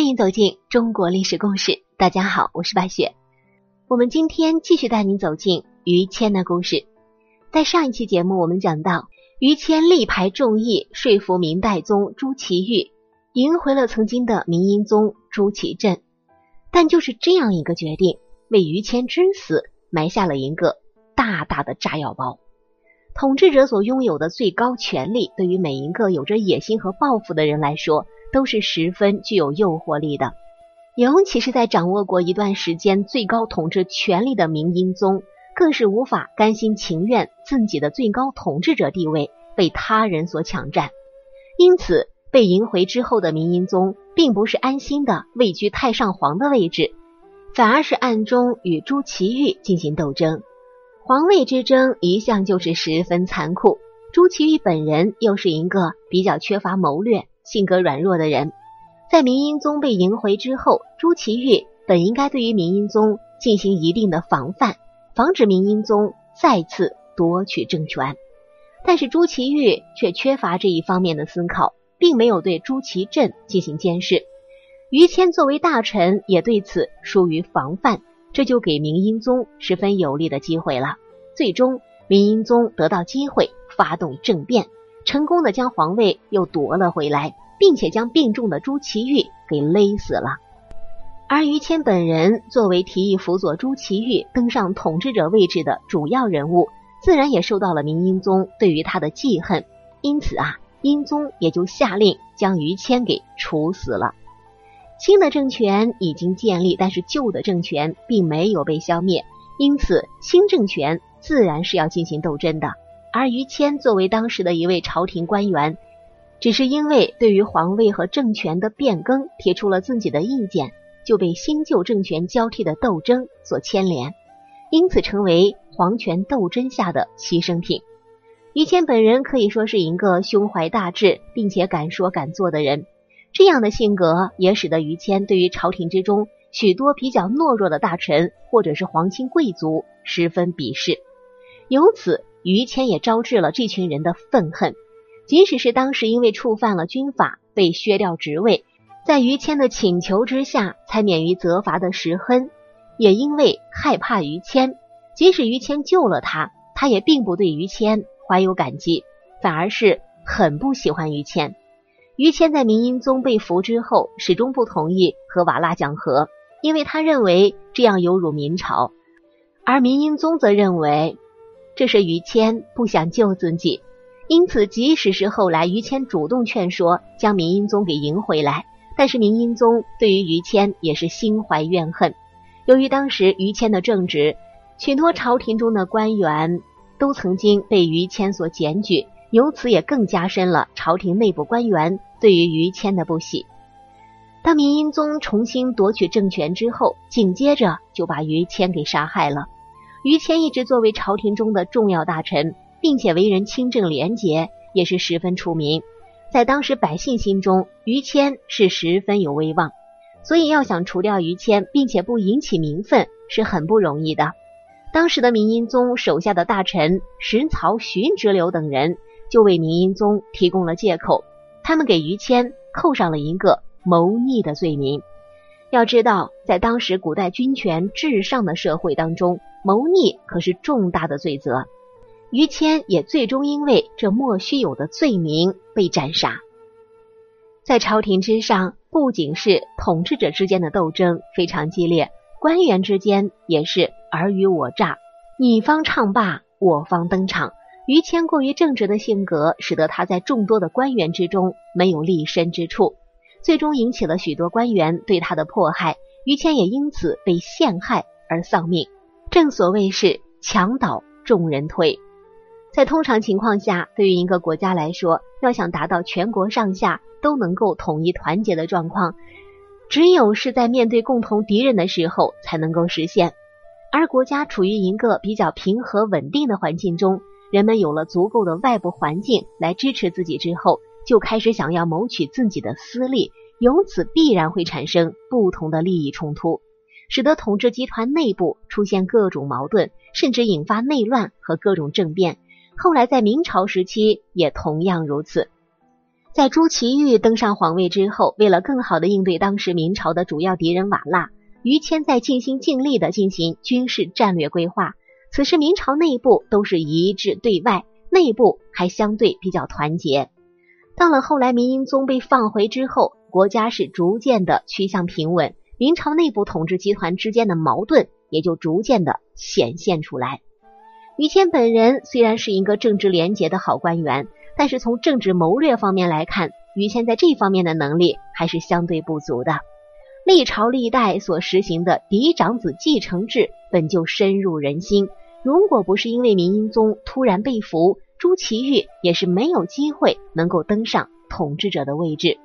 欢迎走进中国历史故事。大家好，我是白雪。我们今天继续带您走进于谦的故事。在上一期节目，我们讲到于谦力排众议，说服明代宗朱祁钰，赢回了曾经的明英宗朱祁镇。但就是这样一个决定，为于谦之死埋下了一个大大的炸药包。统治者所拥有的最高权力，对于每一个有着野心和抱负的人来说，都是十分具有诱惑力的。尤其是在掌握过一段时间最高统治权力的明英宗，更是无法甘心情愿自己的最高统治者地位被他人所抢占。因此，被迎回之后的明英宗，并不是安心的位居太上皇的位置，反而是暗中与朱祁钰进行斗争。皇位之争一向就是十分残酷，朱祁钰本人又是一个比较缺乏谋略、性格软弱的人。在明英宗被迎回之后，朱祁钰本应该对于明英宗进行一定的防范，防止明英宗再次夺取政权。但是朱祁钰却缺乏这一方面的思考，并没有对朱祁镇进行监视。于谦作为大臣，也对此疏于防范。这就给明英宗十分有利的机会了。最终，明英宗得到机会发动政变，成功的将皇位又夺了回来，并且将病重的朱祁钰给勒死了。而于谦本人作为提议辅佐朱祁钰登上统治者位置的主要人物，自然也受到了明英宗对于他的记恨。因此啊，英宗也就下令将于谦给处死了。新的政权已经建立，但是旧的政权并没有被消灭，因此新政权自然是要进行斗争的。而于谦作为当时的一位朝廷官员，只是因为对于皇位和政权的变更提出了自己的意见，就被新旧政权交替的斗争所牵连，因此成为皇权斗争下的牺牲品。于谦本人可以说是一个胸怀大志并且敢说敢做的人。这样的性格也使得于谦对于朝廷之中许多比较懦弱的大臣或者是皇亲贵族十分鄙视，由此于谦也招致了这群人的愤恨。即使是当时因为触犯了军法被削掉职位，在于谦的请求之下才免于责罚的石亨，也因为害怕于谦，即使于谦救了他，他也并不对于谦怀有感激，反而是很不喜欢于谦。于谦在明英宗被俘之后，始终不同意和瓦剌讲和，因为他认为这样有辱明朝；而明英宗则认为这是于谦不想救自己。因此，即使是后来于谦主动劝说将明英宗给迎回来，但是明英宗对于于谦也是心怀怨恨。由于当时于谦的正直，许多朝廷中的官员都曾经被于谦所检举。由此也更加深了朝廷内部官员对于于谦的不喜。当明英宗重新夺取政权之后，紧接着就把于谦给杀害了。于谦一直作为朝廷中的重要大臣，并且为人清正廉洁，也是十分出名。在当时百姓心中，于谦是十分有威望，所以要想除掉于谦，并且不引起民愤，是很不容易的。当时的明英宗手下的大臣石曹、荀直流等人。就为明英宗提供了借口，他们给于谦扣上了一个谋逆的罪名。要知道，在当时古代君权至上的社会当中，谋逆可是重大的罪责。于谦也最终因为这莫须有的罪名被斩杀。在朝廷之上，不仅是统治者之间的斗争非常激烈，官员之间也是尔虞我诈，你方唱罢我方登场。于谦过于正直的性格，使得他在众多的官员之中没有立身之处，最终引起了许多官员对他的迫害。于谦也因此被陷害而丧命。正所谓是墙倒众人推，在通常情况下，对于一个国家来说，要想达到全国上下都能够统一团结的状况，只有是在面对共同敌人的时候才能够实现。而国家处于一个比较平和稳定的环境中。人们有了足够的外部环境来支持自己之后，就开始想要谋取自己的私利，由此必然会产生不同的利益冲突，使得统治集团内部出现各种矛盾，甚至引发内乱和各种政变。后来在明朝时期也同样如此。在朱祁钰登上皇位之后，为了更好的应对当时明朝的主要敌人瓦剌，于谦在尽心尽力的进行军事战略规划。此时明朝内部都是一致对外，内部还相对比较团结。到了后来，明英宗被放回之后，国家是逐渐的趋向平稳，明朝内部统治集团之间的矛盾也就逐渐的显现出来。于谦本人虽然是一个正直廉洁的好官员。但是从政治谋略方面来看，于谦在这方面的能力还是相对不足的。历朝历代所实行的嫡长子继承制本就深入人心，如果不是因为明英宗突然被俘，朱祁钰也是没有机会能够登上统治者的位置。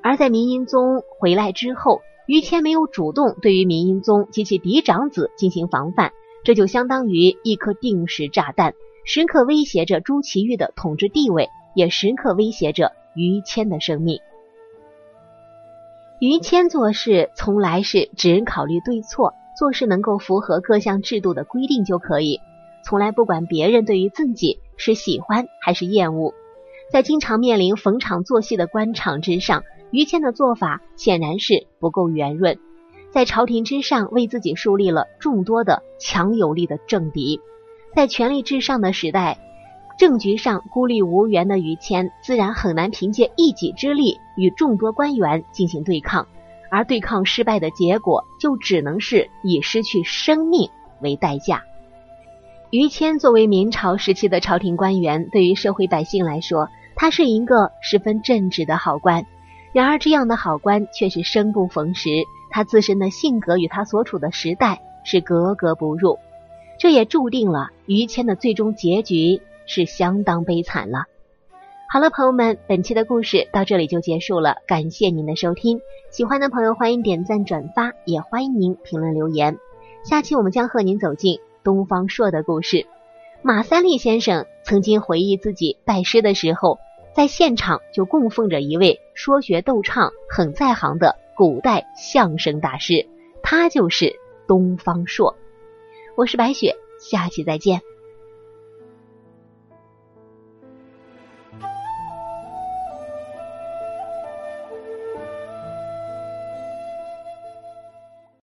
而在明英宗回来之后，于谦没有主动对于明英宗及其嫡长子进行防范，这就相当于一颗定时炸弹。时刻威胁着朱祁钰的统治地位，也时刻威胁着于谦的生命。于谦做事从来是只考虑对错，做事能够符合各项制度的规定就可以，从来不管别人对于自己是喜欢还是厌恶。在经常面临逢场作戏的官场之上，于谦的做法显然是不够圆润，在朝廷之上为自己树立了众多的强有力的政敌。在权力至上的时代，政局上孤立无援的于谦，自然很难凭借一己之力与众多官员进行对抗，而对抗失败的结果，就只能是以失去生命为代价。于谦作为明朝时期的朝廷官员，对于社会百姓来说，他是一个十分正直的好官。然而，这样的好官却是生不逢时，他自身的性格与他所处的时代是格格不入。这也注定了于谦的最终结局是相当悲惨了。好了，朋友们，本期的故事到这里就结束了，感谢您的收听。喜欢的朋友欢迎点赞转发，也欢迎您评论留言。下期我们将和您走进东方朔的故事。马三立先生曾经回忆自己拜师的时候，在现场就供奉着一位说学逗唱很在行的古代相声大师，他就是东方朔。我是白雪，下期再见。